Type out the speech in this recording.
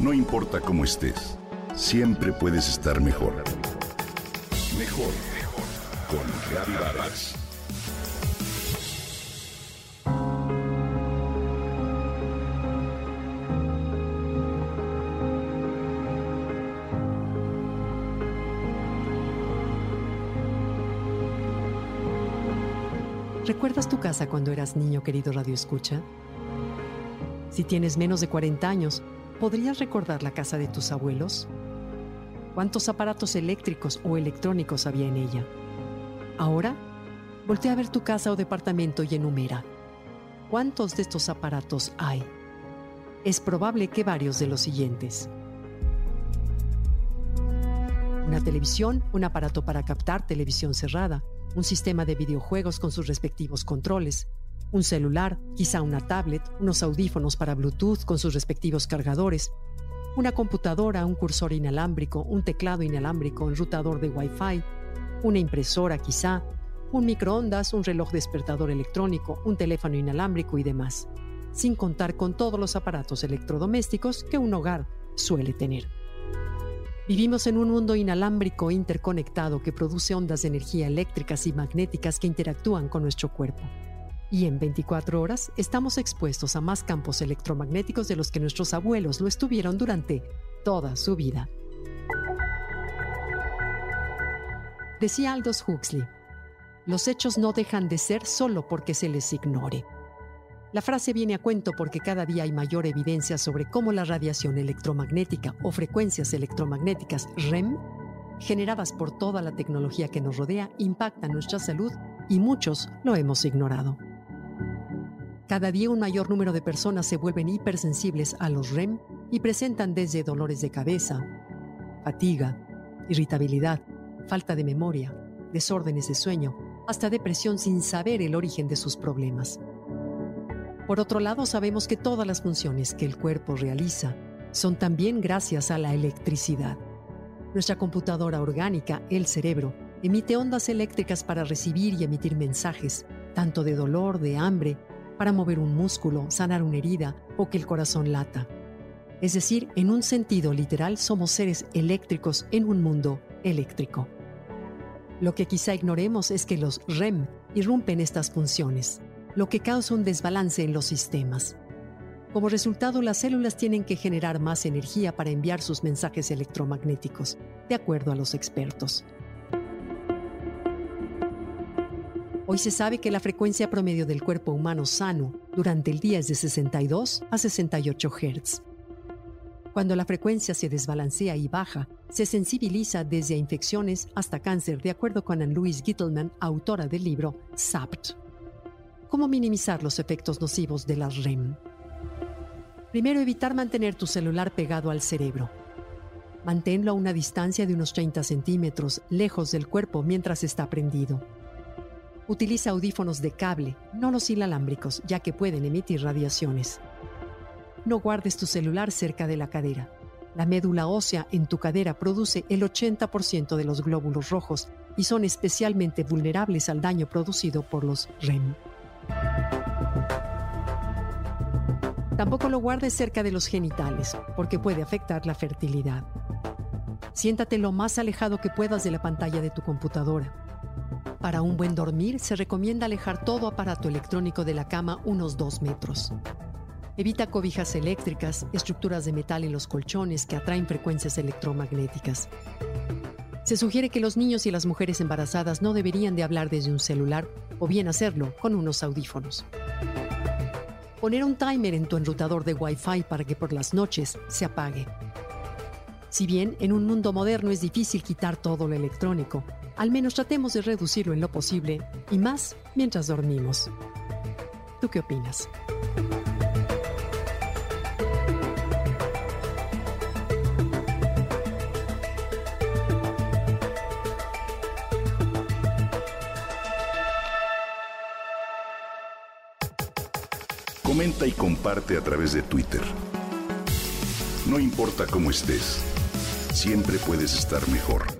No importa cómo estés, siempre puedes estar mejor. Mejor, mejor. Con Reavivadas. ¿Recuerdas tu casa cuando eras niño, querido Radio Escucha? Si tienes menos de 40 años, ¿podrías recordar la casa de tus abuelos? ¿Cuántos aparatos eléctricos o electrónicos había en ella? Ahora, voltea a ver tu casa o departamento y enumera. ¿Cuántos de estos aparatos hay? Es probable que varios de los siguientes. Una televisión, un aparato para captar televisión cerrada, un sistema de videojuegos con sus respectivos controles, un celular, quizá una tablet, unos audífonos para Bluetooth con sus respectivos cargadores, una computadora, un cursor inalámbrico, un teclado inalámbrico, un rutador de Wi-Fi, una impresora quizá, un microondas, un reloj despertador electrónico, un teléfono inalámbrico y demás, sin contar con todos los aparatos electrodomésticos que un hogar suele tener. Vivimos en un mundo inalámbrico interconectado que produce ondas de energía eléctricas y magnéticas que interactúan con nuestro cuerpo. Y en 24 horas estamos expuestos a más campos electromagnéticos de los que nuestros abuelos lo estuvieron durante toda su vida. Decía Aldous Huxley, los hechos no dejan de ser solo porque se les ignore. La frase viene a cuento porque cada día hay mayor evidencia sobre cómo la radiación electromagnética o frecuencias electromagnéticas REM, generadas por toda la tecnología que nos rodea, impactan nuestra salud y muchos lo hemos ignorado. Cada día un mayor número de personas se vuelven hipersensibles a los REM y presentan desde dolores de cabeza, fatiga, irritabilidad, falta de memoria, desórdenes de sueño, hasta depresión sin saber el origen de sus problemas. Por otro lado, sabemos que todas las funciones que el cuerpo realiza son también gracias a la electricidad. Nuestra computadora orgánica, el cerebro, emite ondas eléctricas para recibir y emitir mensajes, tanto de dolor, de hambre, para mover un músculo, sanar una herida o que el corazón lata. Es decir, en un sentido literal somos seres eléctricos en un mundo eléctrico. Lo que quizá ignoremos es que los REM irrumpen estas funciones lo que causa un desbalance en los sistemas. Como resultado, las células tienen que generar más energía para enviar sus mensajes electromagnéticos, de acuerdo a los expertos. Hoy se sabe que la frecuencia promedio del cuerpo humano sano durante el día es de 62 a 68 Hz. Cuando la frecuencia se desbalancea y baja, se sensibiliza desde infecciones hasta cáncer, de acuerdo con Anne-Louise Gittelman, autora del libro SAPT cómo minimizar los efectos nocivos de las REM. Primero, evitar mantener tu celular pegado al cerebro. Manténlo a una distancia de unos 30 centímetros, lejos del cuerpo mientras está prendido. Utiliza audífonos de cable, no los inalámbricos, ya que pueden emitir radiaciones. No guardes tu celular cerca de la cadera. La médula ósea en tu cadera produce el 80% de los glóbulos rojos y son especialmente vulnerables al daño producido por los REM. Tampoco lo guardes cerca de los genitales, porque puede afectar la fertilidad. Siéntate lo más alejado que puedas de la pantalla de tu computadora. Para un buen dormir se recomienda alejar todo aparato electrónico de la cama unos 2 metros. Evita cobijas eléctricas, estructuras de metal en los colchones que atraen frecuencias electromagnéticas. Se sugiere que los niños y las mujeres embarazadas no deberían de hablar desde un celular o bien hacerlo con unos audífonos. Poner un timer en tu enrutador de Wi-Fi para que por las noches se apague. Si bien en un mundo moderno es difícil quitar todo lo electrónico, al menos tratemos de reducirlo en lo posible y más mientras dormimos. ¿Tú qué opinas? Comenta y comparte a través de Twitter. No importa cómo estés, siempre puedes estar mejor.